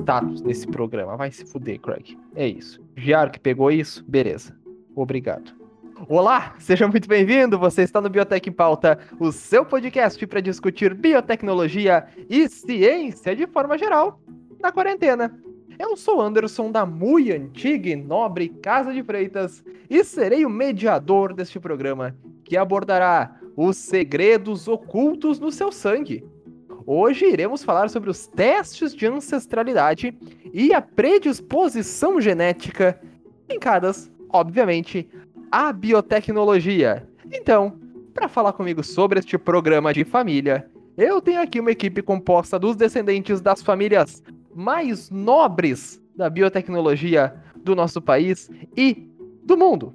status nesse programa. Vai se fuder, Craig. É isso. Giaro que pegou isso? Beleza. Obrigado. Olá, seja muito bem-vindo. Você está no Biotech em Pauta, o seu podcast para discutir biotecnologia e ciência de forma geral na quarentena. Eu sou Anderson da muito antiga e nobre Casa de Freitas e serei o mediador deste programa que abordará os segredos ocultos no seu sangue. Hoje iremos falar sobre os testes de ancestralidade e a predisposição genética linkadas, obviamente, a biotecnologia. Então, para falar comigo sobre este programa de família, eu tenho aqui uma equipe composta dos descendentes das famílias mais nobres da biotecnologia do nosso país e do mundo.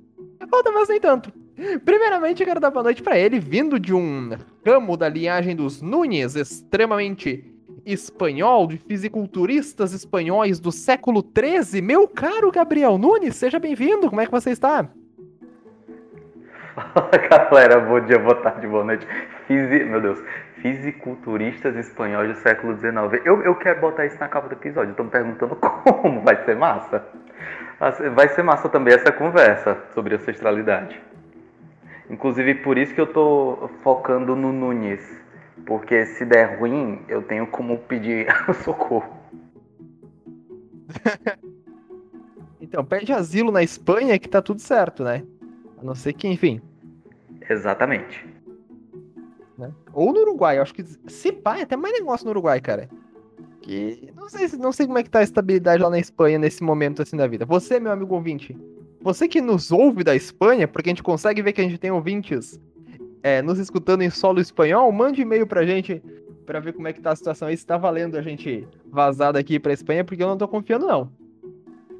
Ou talvez nem tanto. Primeiramente, eu quero dar boa noite para ele, vindo de um ramo da linhagem dos Nunes, extremamente espanhol, de fisiculturistas espanhóis do século XIII. Meu caro Gabriel Nunes, seja bem-vindo. Como é que você está? Fala galera, bom dia, boa tarde, boa noite. Fisi... Meu Deus, fisiculturistas espanhóis do século XIX. Eu, eu quero botar isso na capa do episódio. Me perguntando como vai ser massa. Vai ser massa também essa conversa sobre ancestralidade. Inclusive por isso que eu estou focando no Nunes. Porque se der ruim, eu tenho como pedir socorro. então, pede asilo na Espanha que tá tudo certo, né? A não ser que, enfim. Exatamente. Né? Ou no Uruguai, acho que se pá, é até mais negócio no Uruguai, cara. Que não sei, não sei como é que tá a estabilidade lá na Espanha nesse momento assim da vida. Você, meu amigo ouvinte, você que nos ouve da Espanha, porque a gente consegue ver que a gente tem ouvintes é, nos escutando em solo espanhol, mande e-mail pra gente para ver como é que tá a situação aí, se tá valendo a gente vazar daqui pra Espanha, porque eu não tô confiando não.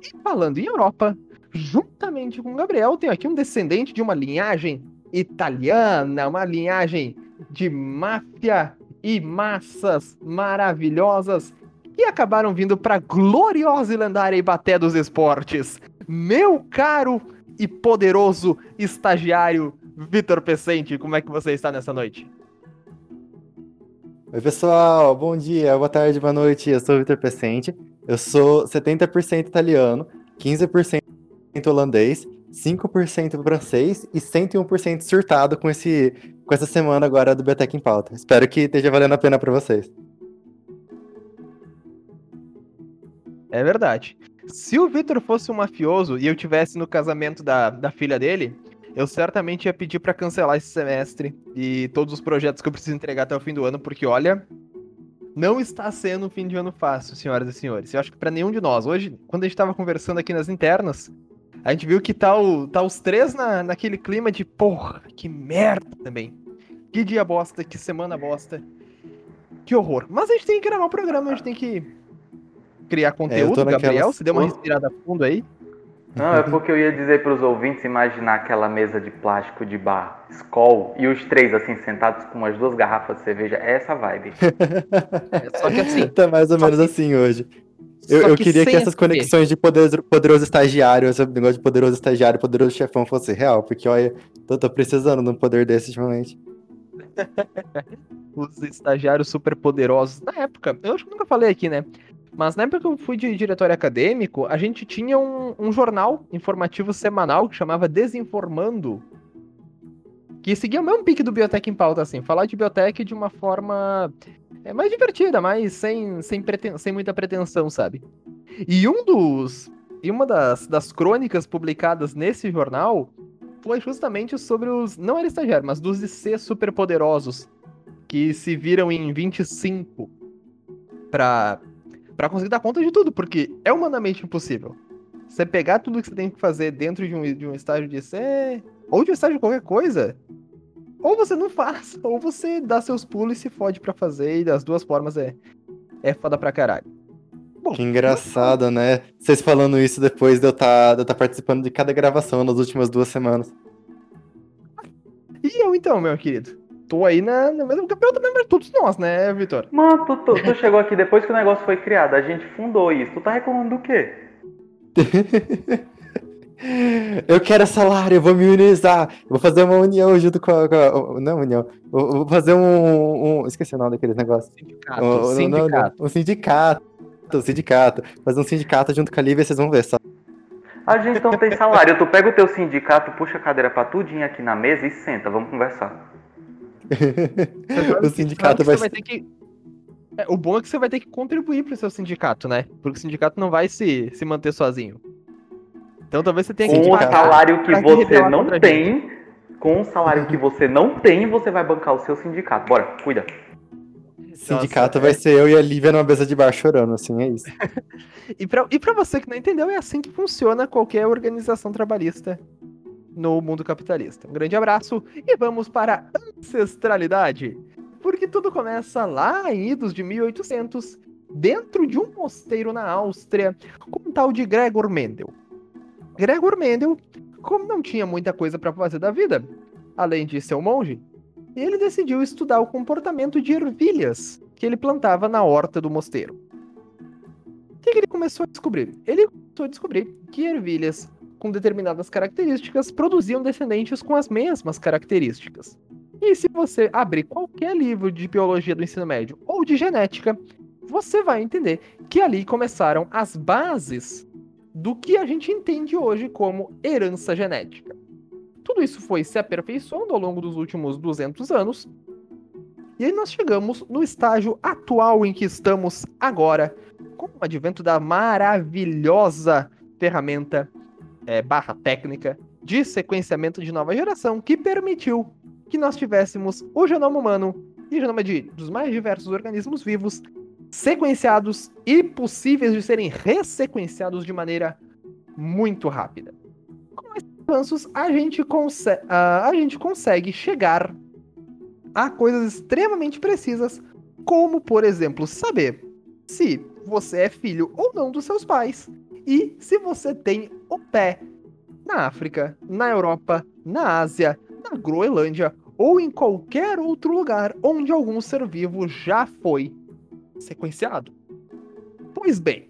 E falando em Europa, juntamente com o Gabriel, tenho aqui um descendente de uma linhagem italiana, uma linhagem de máfia e massas maravilhosas que acabaram vindo para gloriosa e lendária Ibaté dos Esportes. Meu caro e poderoso estagiário Vitor Pecente, como é que você está nessa noite? Oi, pessoal, bom dia, boa tarde, boa noite. Eu sou o Vitor Pecente. Eu sou 70% italiano, 15% holandês, 5% francês e 101% surtado com, esse, com essa semana agora do Biotech em Pauta. Espero que esteja valendo a pena para vocês. É verdade. Se o Victor fosse um mafioso e eu tivesse no casamento da, da filha dele, eu certamente ia pedir para cancelar esse semestre e todos os projetos que eu preciso entregar até o fim do ano, porque olha, não está sendo um fim de ano fácil, senhoras e senhores. Eu acho que para nenhum de nós. Hoje, quando a gente estava conversando aqui nas internas, a gente viu que tá, o, tá os três na, naquele clima de porra, que merda também. Que dia bosta, que semana bosta. Que horror. Mas a gente tem que gravar o programa, a gente tem que criar conteúdo, é, Gabriel. Você deu uma respirada fundo aí? Não, é porque eu ia dizer para os ouvintes imaginar aquela mesa de plástico de bar, Skoll, e os três assim sentados com umas duas garrafas de cerveja. É essa vibe. é, só que assim. Tá mais ou menos que... assim hoje. Eu, eu que queria que essas conexões de poderoso, poderoso estagiário, esse negócio de poderoso estagiário, poderoso chefão fosse real, porque olha, tô, tô precisando de um poder desse ultimamente. Os estagiários super poderosos. Na época, eu acho que nunca falei aqui, né? Mas na época que eu fui de diretório acadêmico, a gente tinha um, um jornal informativo semanal que chamava Desinformando. Que seguia o mesmo pique do Biotech em pauta, assim. Falar de biotech de uma forma é mais divertida, mas sem, sem, preten sem muita pretensão, sabe? E um dos. E uma das, das crônicas publicadas nesse jornal foi justamente sobre os. Não era estagiário, mas dos IC superpoderosos. Que se viram em 25 pra, pra conseguir dar conta de tudo, porque é humanamente impossível. Você pegar tudo que você tem que fazer dentro de um, de um estágio de IC, ou de um estágio de qualquer coisa, ou você não faz, ou você dá seus pulos e se fode pra fazer, e das duas formas é, é foda pra caralho. Bom, que engraçado, né? Vocês falando isso depois de eu estar tá, de tá participando de cada gravação nas últimas duas semanas. E eu então, meu querido? Tô aí na, na mesma campeonato também, mas todos nós, né, Vitor? Mano, tu, tu, tu chegou aqui depois que o negócio foi criado, a gente fundou isso. Tu tá reclamando do quê? Eu quero salário, eu vou me unizar. Vou fazer uma união junto com a. Com a não, união. Vou fazer um, um, Esqueci o nome daqueles negócios. Sindicato. Um, sindicato. Não, um sindicato. um sindicato, fazer um sindicato junto com a Lívia, vocês vão ver só. A gente não tem salário. Tu pega o teu sindicato, puxa a cadeira pra tudinho aqui na mesa e senta, vamos conversar. o sindicato vai, vai ter que. É, o bom é que você vai ter que contribuir pro seu sindicato, né? Porque o sindicato não vai se, se manter sozinho. Então talvez você tenha que. Com o salário que você não tem, com o salário que você não tem, você vai bancar o seu sindicato. Bora, cuida. sindicato Nossa, vai é. ser eu e a Lívia numa mesa de bar chorando, assim, é isso. E pra, e pra você que não entendeu, é assim que funciona qualquer organização trabalhista no mundo capitalista. Um grande abraço e vamos para ancestralidade. Porque tudo começa lá em idos de 1800, dentro de um mosteiro na Áustria, com um tal de Gregor Mendel. Gregor Mendel, como não tinha muita coisa para fazer da vida, além de ser um monge, ele decidiu estudar o comportamento de ervilhas que ele plantava na horta do mosteiro. O que, ele começou a descobrir? Ele começou a descobrir que ervilhas com determinadas características produziam descendentes com as mesmas características. E se você abrir qualquer livro de biologia do ensino médio ou de genética, você vai entender que ali começaram as bases do que a gente entende hoje como herança genética. Tudo isso foi se aperfeiçoando ao longo dos últimos 200 anos. E aí nós chegamos no estágio atual em que estamos agora, com o advento da maravilhosa ferramenta é, barra técnica de sequenciamento de nova geração que permitiu que nós tivéssemos o genoma humano e o genoma de, dos mais diversos organismos vivos sequenciados e possíveis de serem ressequenciados de maneira muito rápida. Com esses avanços, a gente, conse a, a gente consegue chegar a coisas extremamente precisas, como, por exemplo, saber se você é filho ou não dos seus pais e se você tem o pé na África, na Europa, na Ásia, na Groenlândia ou em qualquer outro lugar onde algum ser vivo já foi sequenciado. Pois bem,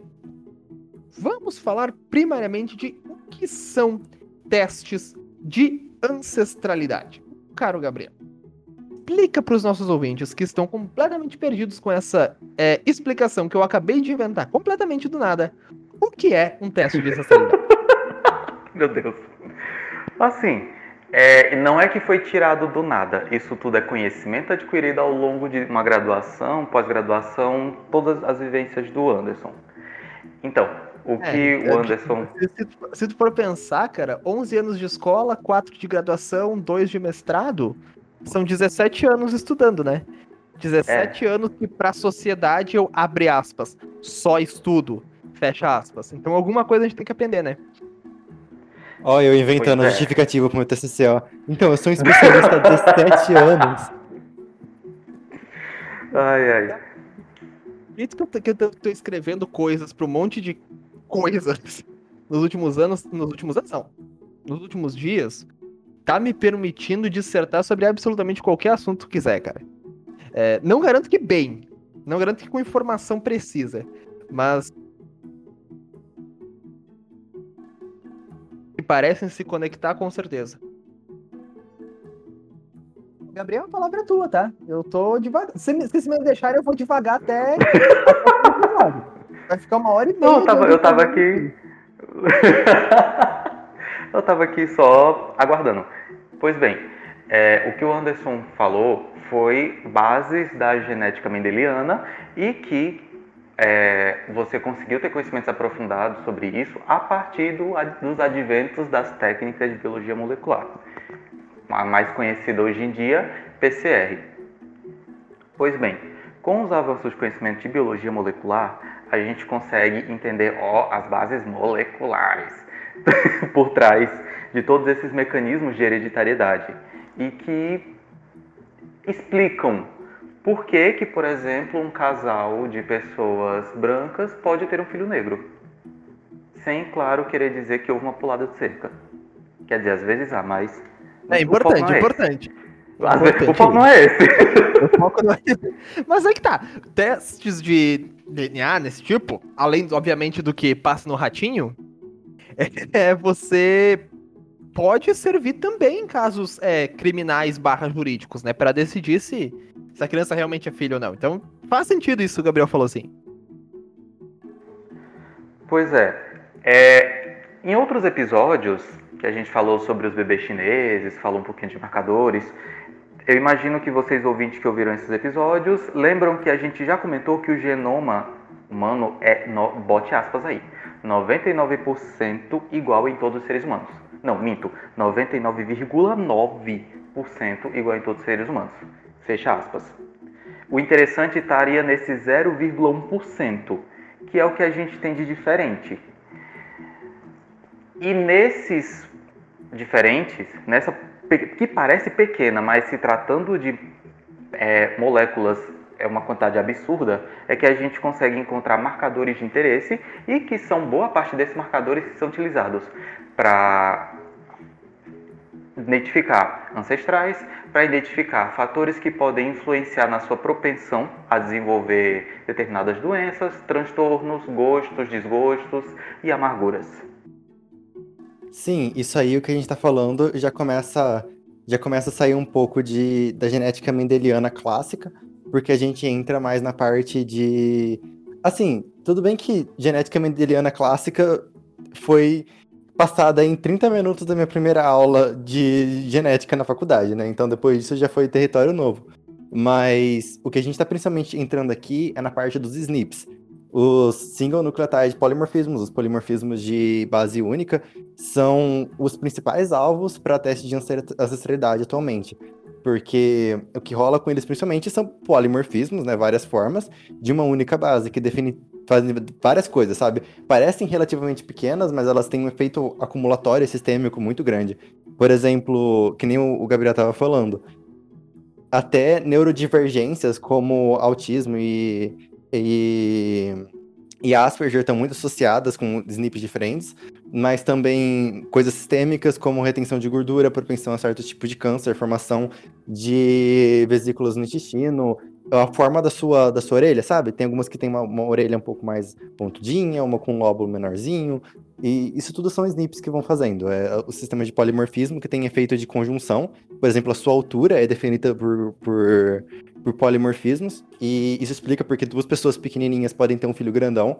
vamos falar primariamente de o que são testes de ancestralidade. Caro Gabriel, explica para os nossos ouvintes que estão completamente perdidos com essa é, explicação que eu acabei de inventar, completamente do nada, o que é um teste de ancestralidade. Meu Deus. Assim, é, não é que foi tirado do nada. Isso tudo é conhecimento adquirido ao longo de uma graduação, pós-graduação, todas as vivências do Anderson. Então, o que É, o Anderson. Se, se tu- se tu for pensar, cara, 11 anos de escola, 4 de graduação, 2 de mestrado, são 17 anos estudando, né? 17 anos que pra sociedade eu, abre aspas, só estudo, fecha aspas. Então alguma coisa a gente tem que aprender, né? Ó, eu inventando Pois a é. justificativa pro meu TCC, ó. Então, eu sou um especialista há 17 anos. Ai, ai. jeito que eu, tô- que eu tô, tô escrevendo coisas pra um monte de coisas nos últimos anos, nos últimos anos não, nos últimos dias, tá me permitindo dissertar sobre absolutamente qualquer assunto que quiser, cara. É, não garanto que bem, não garanto que com informação precisa, mas parecem se conectar com certeza. Gabriel, a palavra é tua, tá? Eu tô devagar. Se, me- se me deixar, eu vou devagar até. Vai ficar uma hora e meia. Não, eu tava, eu tava aqui. eu tava aqui só aguardando. Pois bem, é, o que o Anderson falou foi bases da genética mendeliana e que é, você conseguiu ter conhecimentos aprofundados sobre isso a partir do dos adventos das técnicas de biologia molecular. A mais conhecida hoje em dia, PCR. Pois bem, com os avanços de conhecimento de biologia molecular, a gente consegue entender ó, as bases moleculares por trás de todos esses mecanismos de hereditariedade e que explicam por que, que, por exemplo, um casal de pessoas brancas pode ter um filho negro. Sem, claro, querer dizer que houve uma pulada de cerca. Quer dizer, às vezes há, mas. É o importante, é importante. esse. Às vezes, o Importante foco não é esse. O foco não é- Mas é que tá. Testes de DNA nesse tipo, além, obviamente, do que passa no ratinho, é, você pode servir também em casos é, criminais barra jurídicos, né? Pra decidir se, se a criança realmente é filho ou não. Então, faz sentido isso que o Gabriel falou assim. Pois é. é. Em outros episódios, que a gente falou sobre os bebês chineses, falou um pouquinho de marcadores, eu imagino que vocês ouvintes que ouviram esses episódios lembram que a gente já comentou que o genoma humano é, no, bote aspas aí, 99% igual em todos os seres humanos. Não, minto, 99,9% igual em todos os seres humanos. Fecha aspas. O interessante estaria nesse 0,1%, que é o que a gente tem de diferente. E nesses diferentes, nessa que parece pequena, mas se tratando de é, moléculas é uma quantidade absurda, é que a gente consegue encontrar marcadores de interesse e que são boa parte desses marcadores que são utilizados para identificar ancestrais, para identificar fatores que podem influenciar na sua propensão a desenvolver determinadas doenças, transtornos, gostos, desgostos e amarguras. Sim, isso aí o que a gente está falando já começa já começa a sair um pouco de, da genética mendeliana clássica, porque a gente entra mais na parte de. Assim, tudo bem que genética mendeliana clássica foi passada em 30 minutos da minha primeira aula de genética na faculdade, né? Então depois disso já foi território novo. Mas o que a gente está principalmente entrando aqui é na parte dos SNPs. Os single nucleotide polimorfismos, os polimorfismos de base única, são os principais alvos para teste de ancestralidade atualmente. Porque o que rola com eles principalmente são polimorfismos, né, várias formas, de uma única base, que define fazem várias coisas, sabe? Parecem relativamente pequenas, mas elas têm um efeito acumulatório sistêmico muito grande. Por exemplo, que nem o Gabriel estava falando, até neurodivergências como autismo e, e, e Asperger estão muito associadas com SNPs diferentes, mas também coisas sistêmicas como retenção de gordura, propensão a certo tipo de câncer, formação de vesículas no intestino, a forma da sua, da sua orelha, sabe? Tem algumas que tem uma, uma, orelha um pouco mais pontudinha, uma com um lóbulo menorzinho, e isso tudo são SNPs que vão fazendo. É o sistema de polimorfismo que tem efeito de conjunção, por exemplo, a sua altura é definida por, por, por polimorfismos, e isso explica porque duas pessoas pequenininhas podem ter um filho grandão,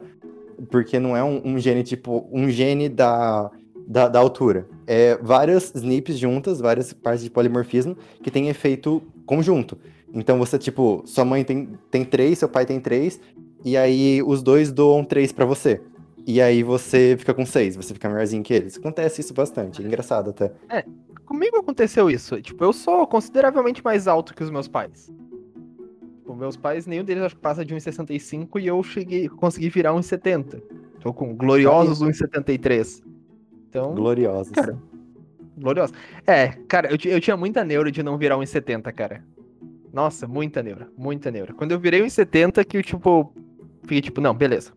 porque não é um, um gene tipo, um gene da, da, da, altura. É várias SNPs juntas, várias partes de polimorfismo que tem efeito conjunto. Então você, tipo, sua mãe tem, tem três, seu pai tem três, e aí os dois doam três para você. E aí você fica com seis, você fica maiorzinho que eles. Acontece isso bastante, é engraçado até. É, comigo aconteceu isso. Tipo, eu sou consideravelmente mais alto que os meus pais. Tipo, meus pais, nenhum deles acho que passa de 1,65 e eu cheguei, consegui virar 1,70. Tô com gloriosos 1,73. Então. Gloriosos. Cara, gloriosos. É, cara, eu, eu tinha muita neuro de não virar 1,70, cara. Nossa, muita neura, muita neura. Quando eu virei 1,70 que eu, tipo, fiquei tipo, não, beleza.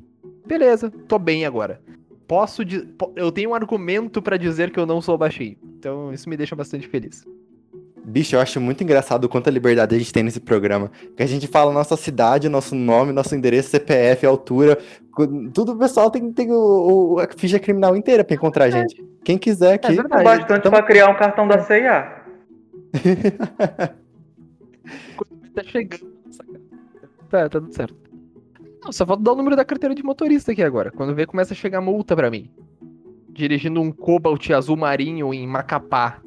Beleza, tô bem agora. Posso, eu tenho um argumento para dizer que eu não sou baixinho. Então isso me deixa bastante feliz. Bicho, eu acho muito engraçado quanta liberdade a gente tem nesse programa. Que a gente fala nossa cidade, nosso nome, nosso endereço, CPF, altura. Tudo o pessoal tem, tem o, o, a ficha criminal inteira pra encontrar a gente. Quem quiser aqui. É verdade. bastante então... pra criar um cartão da CIA. tá chegando nessa Tá, tá tudo certo. Não, só falta dar o número da carteira de motorista aqui agora. Quando vê, começa a chegar multa pra mim. Dirigindo um Cobalt azul marinho em Macapá.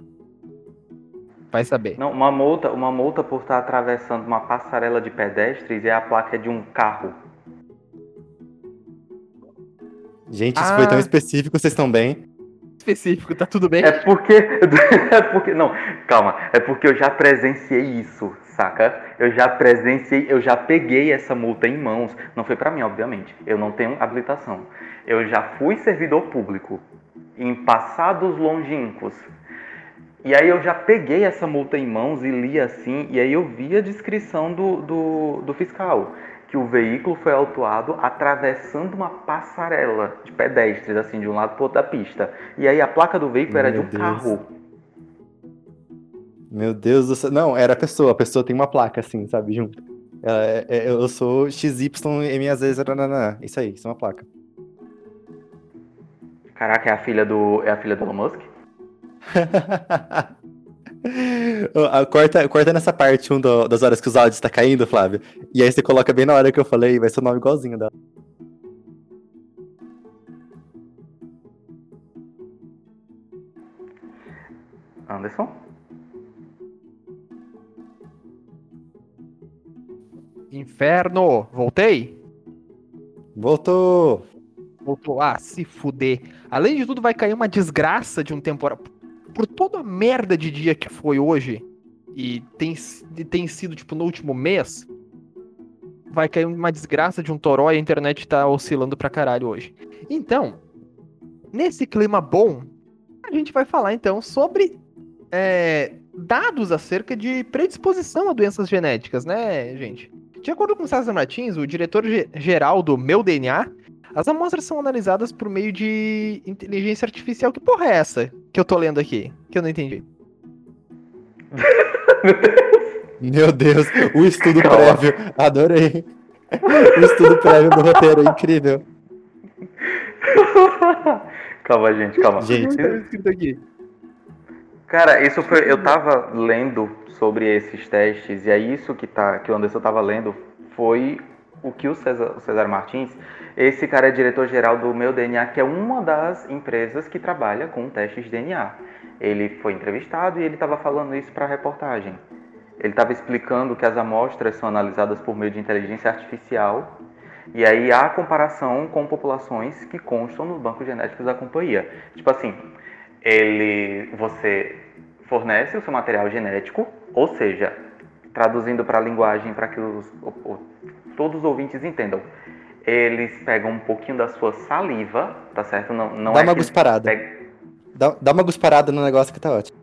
Vai saber. Não, uma multa, uma multa por estar atravessando uma passarela de pedestres e a placa é de um carro. Gente, isso ah. foi tão específico, vocês estão bem? específico, tá tudo bem? É porque. É porque. Não, calma. É porque eu já presenciei isso, saca? Eu já presenciei, eu já peguei essa multa em mãos. Não foi para mim, obviamente. Eu não tenho habilitação. Eu já fui servidor público em passados longínquos. E aí eu já peguei essa multa em mãos e li assim, e aí eu vi a descrição do, do, do fiscal que o veículo foi autuado atravessando uma passarela de pedestres, assim, de um lado para outro da pista. E aí a placa do veículo Meu era de um Deus. carro. Meu Deus do céu. Não, era a pessoa. A pessoa tem uma placa, assim, sabe, junto. Ela, é, é, eu sou XYMAZ. Isso aí, isso é uma placa. Caraca, é a filha do. É a filha do Elon Musk? corta, corta nessa parte um do, das horas que os áudios tá caindo, Flávio. E aí você coloca bem na hora que eu falei, vai ser o nome igualzinho dela. Anderson? Inferno! Voltei? Voltou! Voltou. Ah, se fuder. Além de tudo, vai cair uma desgraça de um temporada. Por toda a merda de dia que foi hoje, e tem, tem sido, tipo, no último mês, vai cair uma desgraça de um toró e a internet tá oscilando pra caralho hoje. Então, nesse clima bom, a gente vai falar então sobre é, dados acerca de predisposição a doenças genéticas, né, gente? De acordo com César Martins, o diretor geral do Meu DNA, as amostras são analisadas por meio de inteligência artificial. Que porra é essa que eu tô lendo aqui? Que eu não entendi. Meu Deus, o estudo Calma. prévio. Adorei. O estudo prévio do roteiro, incrível. Calma, gente, calma. Gente, Cara, isso foi. Eu tava lendo sobre esses testes, e é isso que, tá, que o Anderson tava lendo foi o que o César, o César Martins, esse cara é diretor-geral do Meu DNA, que é uma das empresas que trabalha com testes de DNA. Ele foi entrevistado e ele estava falando isso para a reportagem. Ele estava explicando que as amostras são analisadas por meio de inteligência artificial e aí há comparação com populações que constam nos bancos genéticos da companhia. Tipo assim, ele, você fornece o seu material genético, ou seja, traduzindo para a linguagem para que os, o, o, todos os ouvintes entendam, eles pegam um pouquinho da sua saliva, tá certo? Não, não dá é uma gusparada. Pega... Dá, dá uma gusparada no negócio que tá ótimo.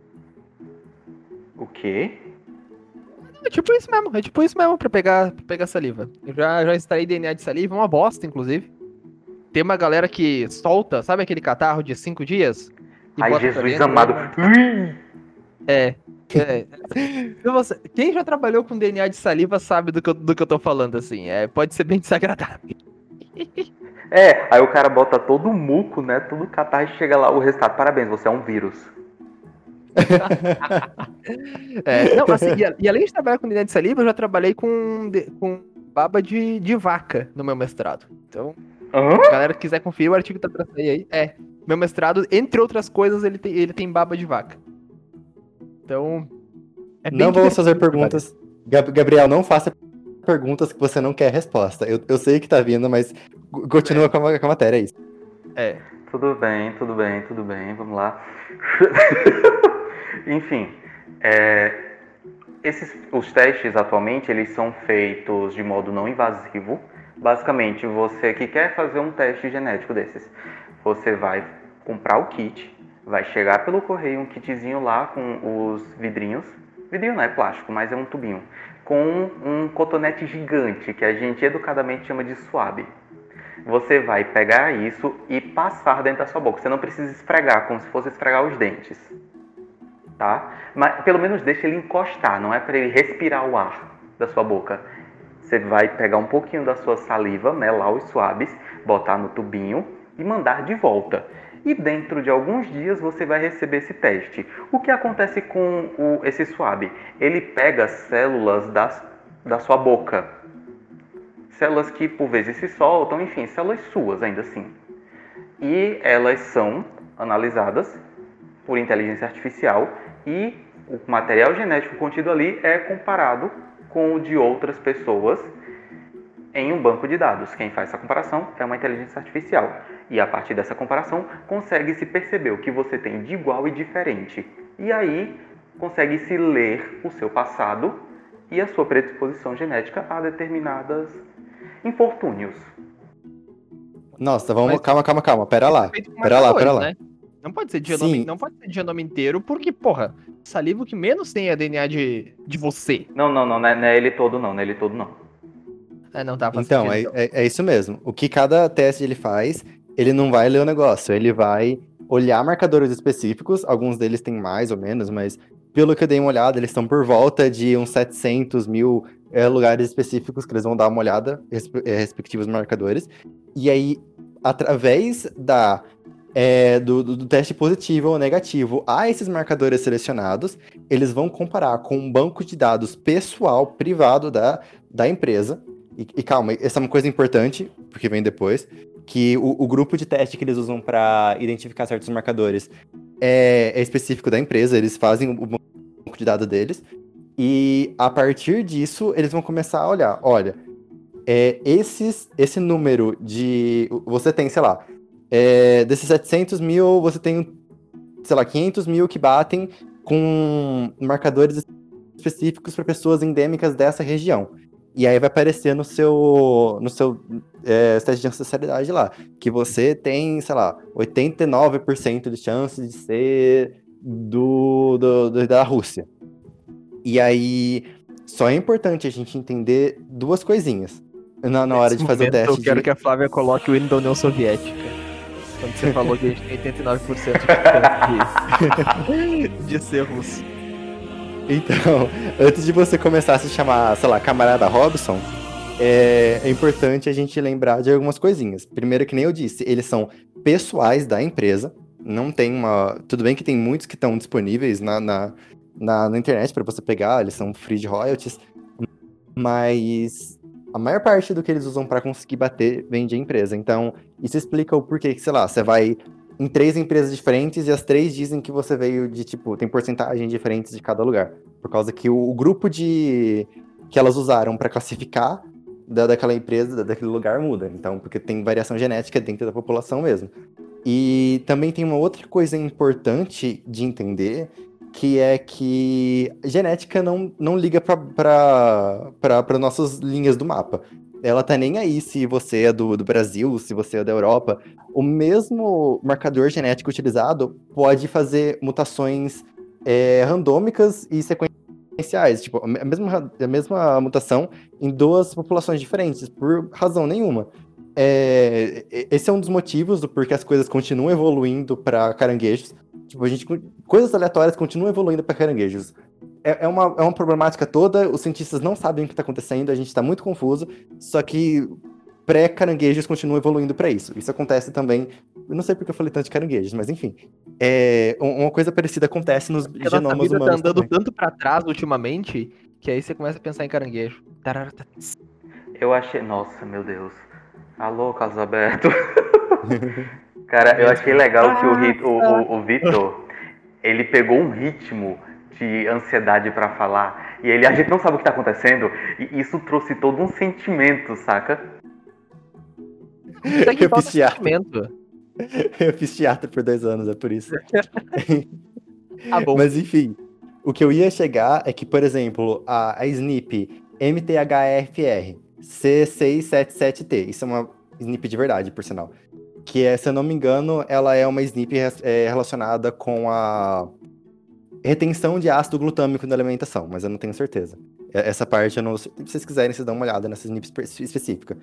O quê? É tipo isso mesmo, é tipo isso mesmo pra pegar, pra pegar saliva. Eu já, já instalei DNA de saliva, uma bosta, inclusive. Tem uma galera que solta, sabe aquele catarro de 5 dias? Ai, Jesus amado. É. é. Você, quem já trabalhou com DNA de saliva sabe do que, eu, do que eu tô falando, assim. É, pode ser bem desagradável. É, aí o cara bota todo o muco, né? Todo o catarro e chega lá o resultado. Parabéns, você é um vírus. é, não, assim, e, e, além de trabalhar com DNA de saliva, eu já trabalhei com, com baba de, de vaca no meu mestrado. Então, uhum. se a galera quiser conferir, o artigo tá pra sair aí. É, meu mestrado, entre outras coisas, ele tem, ele tem baba de vaca. Então. É não vamos fazer perguntas. Gabriel, não faça perguntas que você não quer resposta. Eu, eu sei que tá vindo, mas continua é. com, a, com a matéria, é isso. É. Tudo bem, tudo bem, tudo bem, vamos lá. Enfim, é, esses, os testes atualmente eles são feitos de modo não invasivo. Basicamente, você que quer fazer um teste genético desses, você vai comprar o kit, vai chegar pelo correio um kitzinho lá com os vidrinhos. Vidrinho não é plástico, mas é um tubinho. Com um cotonete gigante, que a gente educadamente chama de suave. Você vai pegar isso e passar dentro da sua boca. Você não precisa esfregar, como se fosse esfregar os dentes. Tá? Mas pelo menos deixa ele encostar, não é para ele respirar o ar da sua boca. Você vai pegar um pouquinho da sua saliva, melar os suaves, botar no tubinho e mandar de volta e dentro de alguns dias você vai receber esse teste. O que acontece com o, esse swab? Ele pega células das, da sua boca, células que por vezes se soltam, enfim, células suas ainda assim. E elas são analisadas por inteligência artificial e o material genético contido ali é comparado com o de outras pessoas em um banco de dados. Quem faz essa comparação é uma inteligência artificial. E a partir dessa comparação, consegue se perceber o que você tem de igual e diferente. E aí, consegue se ler o seu passado e a sua predisposição genética a determinadas infortúnios. Nossa, vamos, Mas, calma, calma, calma, pera lá. Pera lá, pera lá. Né? Não pode ser de genoma, não pode ser genoma inteiro, porque, porra, saliva que menos tem é DNA de, de você. Não, não, não, não é, não é ele todo não, não é ele todo não. É, não então, é, é, é, isso mesmo. O que cada teste ele faz, ele não vai ler o negócio, ele vai olhar marcadores específicos, alguns deles têm mais ou menos, mas pelo que eu dei uma olhada, eles estão por volta de uns 700 mil é, lugares específicos que eles vão dar uma olhada, é, respectivos marcadores. E aí, através da, é, do, do, do, teste positivo ou negativo a esses marcadores selecionados, eles vão comparar com um banco de dados pessoal, privado da, da empresa, e, e, calma, essa é uma coisa importante, porque vem depois, que o, o grupo de teste que eles usam para identificar certos marcadores é, é específico da empresa, eles fazem o banco de dados deles, e a partir disso eles vão começar a olhar, olha, é, esses, esse número de. Você tem, sei lá, é, desses 700 mil, você tem, sei lá, 500 mil que batem com marcadores específicos para pessoas endêmicas dessa região. E aí vai aparecer no seu, no seu é, teste de ancestralidade lá, que você tem, sei lá, 89% de chance de ser do, do, do, da Rússia. E aí, só é importante a gente entender duas coisinhas na, na hora de fazer o teste. Eu quero de... que a Flávia coloque o hino da União Soviética. Quando você falou que a gente tem 89% de, de ser russo. Então, antes de você começar a se chamar, sei lá, camarada Robson, é, é, importante a gente lembrar de algumas coisinhas. Primeiro, que nem eu disse, eles são pessoais da empresa. Não tem uma. Tudo bem que tem muitos que estão disponíveis na, na, na, na internet para você pegar, eles são free de royalties. Mas a maior parte do que eles usam para conseguir bater vem de empresa. Então, isso explica o porquê que, sei lá, você vai em três empresas diferentes e as três dizem que você veio de, tipo, tem porcentagens diferentes de cada lugar. Por causa que o, o grupo de que elas usaram para classificar da, daquela empresa, daquele lugar muda. Então, porque tem variação genética dentro da população mesmo. E também tem uma outra coisa importante de entender, que é que genética não, não liga para nossas linhas do mapa. Ela tá nem aí se você é do, do Brasil, se você é da Europa. O mesmo marcador genético utilizado pode fazer mutações é, randômicas e sequenciais. Tipo, a mesma, a mesma mutação em duas populações diferentes, por razão nenhuma. É, esse é um dos motivos do porquê as coisas continuam evoluindo para caranguejos. Tipo, a gente, coisas aleatórias continuam evoluindo para caranguejos é, é, uma, é uma problemática toda, os cientistas não sabem o que está acontecendo, a gente está muito confuso, só que pré-caranguejos continuam evoluindo para isso. Isso acontece também, eu não sei porque eu falei tanto de caranguejos, mas enfim. É, uma coisa parecida acontece nos porque genomas vida humanos tá andando também. tanto para trás ultimamente, que aí você começa a pensar em caranguejo. Eu achei, nossa, meu Deus. Alô, Carlos Alberto. Cara, eu achei legal que o, o, o, o Vitor, ele pegou um ritmo de ansiedade para falar. E ele, a gente não sabe o que tá acontecendo. E isso trouxe todo um sentimento, saca? Isso aqui Eu fiz teatro. sentimento. Eu fiz teatro por dois anos, é por isso. Ah, bom. Mas enfim, o que eu ia chegar é que, por exemplo, a, a SNP MTHFR C677T, isso é uma SNP de verdade, por sinal. Que, é, se eu não me engano, ela é uma SNP é, relacionada com a retenção de ácido glutâmico na alimentação, mas eu não tenho certeza. Essa parte eu não. Se vocês quiserem, vocês dão uma olhada nessa SNP espe- específica.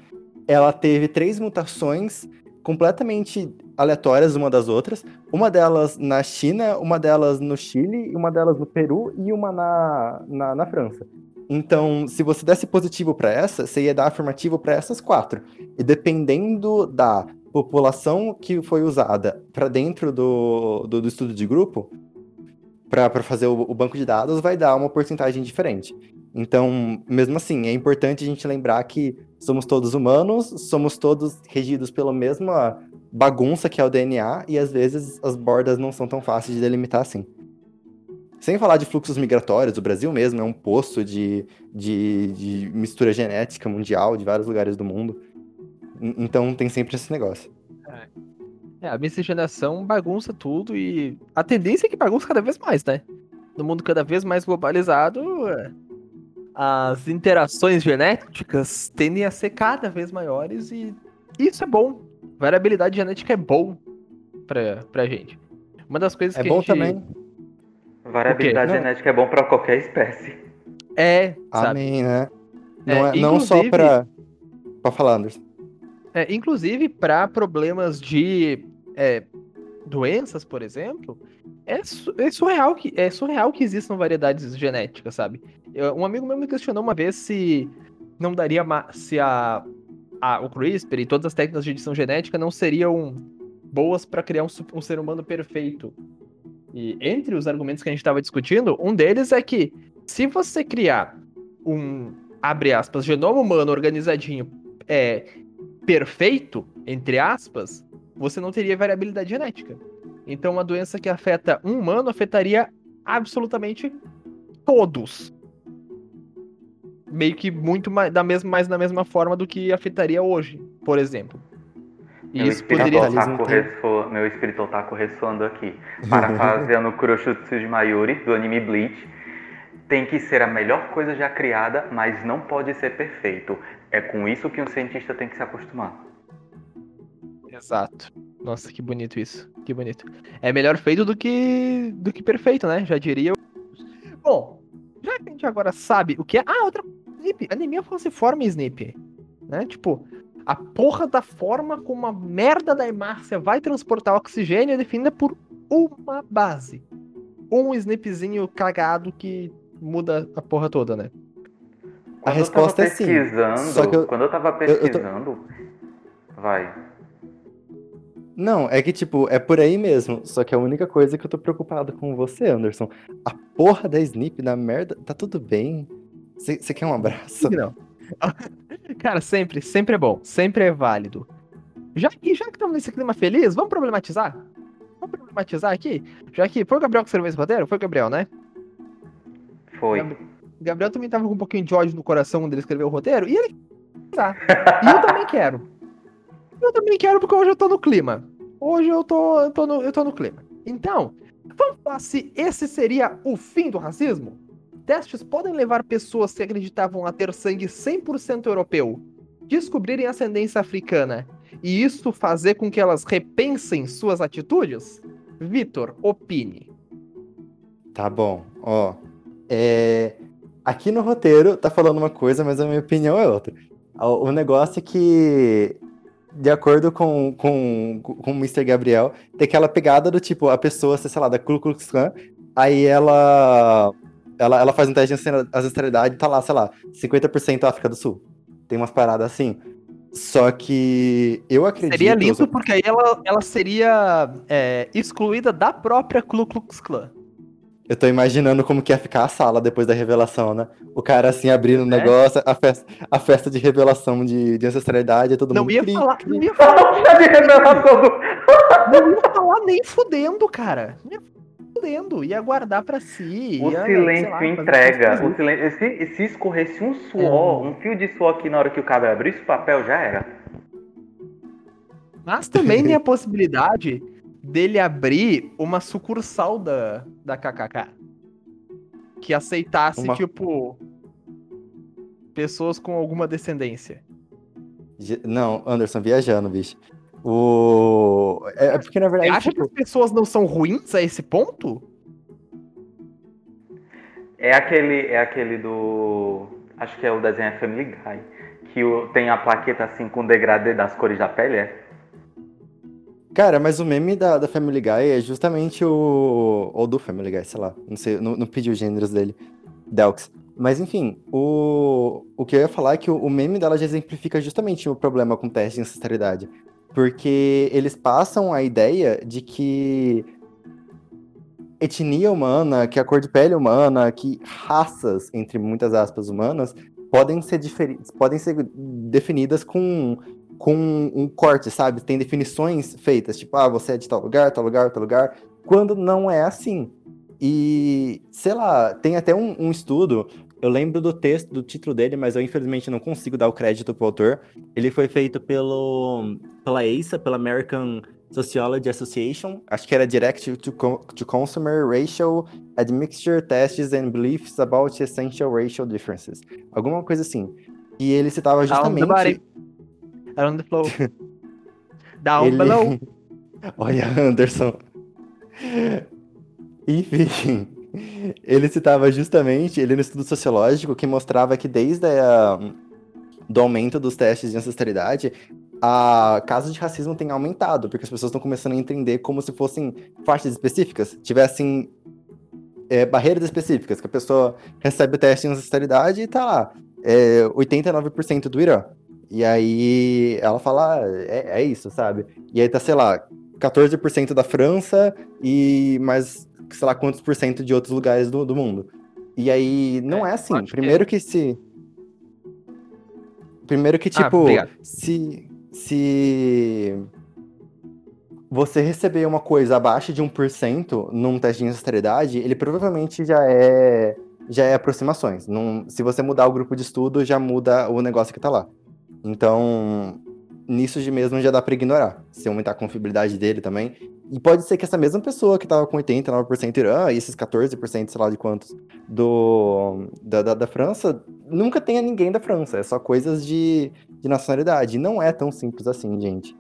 Ela teve três mutações completamente aleatórias uma das outras. Uma delas na China, uma delas no Chile, uma delas no Peru e uma na, na, na França. Então, se você desse positivo para essa, você ia dar afirmativo para essas quatro. E dependendo da população que foi usada para dentro do, do, do estudo de grupo, para fazer o, o banco de dados, vai dar uma porcentagem diferente. Então, mesmo assim, é importante a gente lembrar que somos todos humanos, somos todos regidos pela mesma bagunça que é o DNA, e às vezes as bordas não são tão fáceis de delimitar assim. Sem falar de fluxos migratórios, o Brasil mesmo é um poço de, de, de mistura genética mundial de vários lugares do mundo. En- Então tem sempre esse negócio. É, a miscigenação bagunça tudo e a tendência é que bagunça cada vez mais, né? No mundo cada vez mais globalizado, é, as interações genéticas tendem a ser cada vez maiores e isso é bom. Variabilidade genética é bom pra, pra gente. Uma das coisas É que bom a gente... também. Variabilidade genética é bom pra qualquer espécie. É, sabe? Amém, né? Não, É, é, não só pra. Pode falar, Anderson. É, inclusive, para problemas de é, doenças, por exemplo, é, é surreal que, é surreal que existam variedades genéticas, sabe? Eu- um amigo meu me questionou uma vez se não daria se a, a- o CRISPR e todas as técnicas de edição genética não seriam boas para criar um, um ser humano perfeito. E entre os argumentos que a gente estava discutindo, um deles é que se você criar um, abre aspas, genoma humano organizadinho, é, perfeito, entre aspas, você não teria variabilidade genética. Então, uma doença que afeta um humano afetaria absolutamente todos. Meio que muito mais, da mesma, mais na mesma forma do que afetaria hoje, por exemplo. E Meu isso poderia. Otaku tem- ressoa, meu espírito otaku ressoando aqui. Parafraseando Kuroshutsu de Mayuri, do anime Bleach. Tem que ser a melhor coisa já criada, mas não pode ser perfeito. É com isso que um cientista tem que se acostumar. Exato. Nossa, que bonito isso. Que bonito. É melhor feito do que do que perfeito, né? Já diria. Bom, já que a gente agora sabe o que é. Ah, outra. Snip. Anemia falciforme Snip. Né? Tipo, a porra da forma como a merda da hemácia vai transportar oxigênio é definida por uma base. Um snipzinho cagado que muda a porra toda, né? A Quando resposta eu é tava sim. pesquisando, Só que eu- quando eu tava eu tô- pesquisando, vai. Não, é que, tipo, é por aí mesmo. Só que a única coisa que eu tô preocupado com você, Anderson. A porra da Snip, da merda, tá tudo bem? Você quer um abraço? Não. Cara, sempre, sempre é bom, sempre é válido. Já, e já que estamos nesse clima feliz, vamos problematizar? Vamos problematizar aqui? Já que foi o Gabriel que escreveu esse roteiro? Foi o Gabriel, né? Foi. Gabri- Gabriel também tava com um pouquinho de ódio no coração quando ele escreveu o roteiro, e ele tá. E eu também quero. Eu também quero porque hoje eu tô no clima. Hoje eu tô, eu tô, no, eu tô no clima. Então, vamos falar se esse seria o fim do racismo? Testes podem levar pessoas que acreditavam a ter sangue 100% europeu descobrirem ascendência africana e isso fazer com que elas repensem suas atitudes? Vitor, opine. Tá bom, ó. É... Aqui no roteiro tá falando uma coisa, mas a minha opinião é outra. O negócio é que, de acordo com, com, com o Mr. Gabriel, tem aquela pegada do tipo, a pessoa, sei lá, da Ku Klux Klan, aí ela, ela, ela faz um teste de ancestra- ancestralidade e tá lá, sei lá, 50% África do Sul. Tem umas paradas assim. Só que eu acredito... Seria lindo porque aí ela, ela seria é, excluída da própria Ku Klux Klan. Eu tô imaginando como que ia ficar a sala depois da revelação, né? O cara assim abrindo o É. negócio, a festa, a festa de revelação de, de ancestralidade, todo Não mundo. ia, cri, falar, cri. não, ia falar, de revelação do. não ia falar nem fudendo, cara. Não ia fudendo. Ia guardar pra si. O ia, silêncio lá, entrega. O silêncio, se, se escorresse um suor, É. um fio de suor aqui na hora que o cabelo abrisse o papel, já era. Mas também tem a possibilidade dele abrir uma sucursal da, da KKK. Que aceitasse, Uma- tipo, pessoas com alguma descendência. Não, Anderson, viajando, bicho. O... É, é porque, na Você verdade, acha tipo, que as pessoas não são ruins a esse ponto? É aquele, é aquele do. Acho que é o desenho Family Guy. Que tem a plaqueta assim com o degradê das cores da pele, é? Cara, mas o meme da, da Family Guy é justamente o. Ou do Family Guy, sei lá. Não sei, não, não pedi os gêneros dele. Delks. Mas enfim, o, o que eu ia falar é que o, o meme dela já exemplifica justamente o problema com o teste de ancestralidade. Porque eles passam a ideia de que etnia humana, que a cor de pele humana, que raças, entre muitas aspas, humanas, podem ser, podem ser definidas com, com um corte, sabe? Tem definições feitas, tipo, ah, você é de tal lugar, tal lugar, tal lugar, quando não é assim. E, sei lá, tem até um, um estudo, eu lembro do texto, do título dele, mas eu infelizmente não consigo dar o crédito pro autor. Ele foi feito pelo, pela ASA, pela American Sociology Association, acho que era Direct to, to Consumer Racial Admixture Tests and Beliefs About Essential Racial Differences. Alguma coisa assim. E ele citava justamente... Around the flow. Down Ele- below. Olha, Anderson. Enfim, ele citava justamente, ele no estudo sociológico, que mostrava que desde a, do aumento dos testes de ancestralidade, a casos de racismo tem aumentado, porque as pessoas estão começando a entender como se fossem faixas específicas, tivessem é, barreiras específicas, que a pessoa recebe o teste de ancestralidade e tá lá, é, 89% do Irã. E aí ela fala, ah, é, é isso, sabe? E aí tá, sei lá, 14% da França e mais, sei lá, quantos por cento de outros lugares do, do mundo. E aí, não é, assim. acho que- Primeiro que se. Primeiro que, Ah, tipo, obrigado. se. Se. você receber uma coisa abaixo de 1% num teste de ancestralidade, ele provavelmente já é já é aproximações. Num, se você mudar o grupo de estudo, já muda o negócio que tá lá. Então, nisso de mesmo já dá para ignorar. Se aumentar a confiabilidade dele também. E pode ser que essa mesma pessoa que tava com 89% Irã e esses 14%, sei lá de quantos, do, da, da, da, França, nunca tenha ninguém da França. É só coisas de, de nacionalidade. E não é tão simples assim, gente.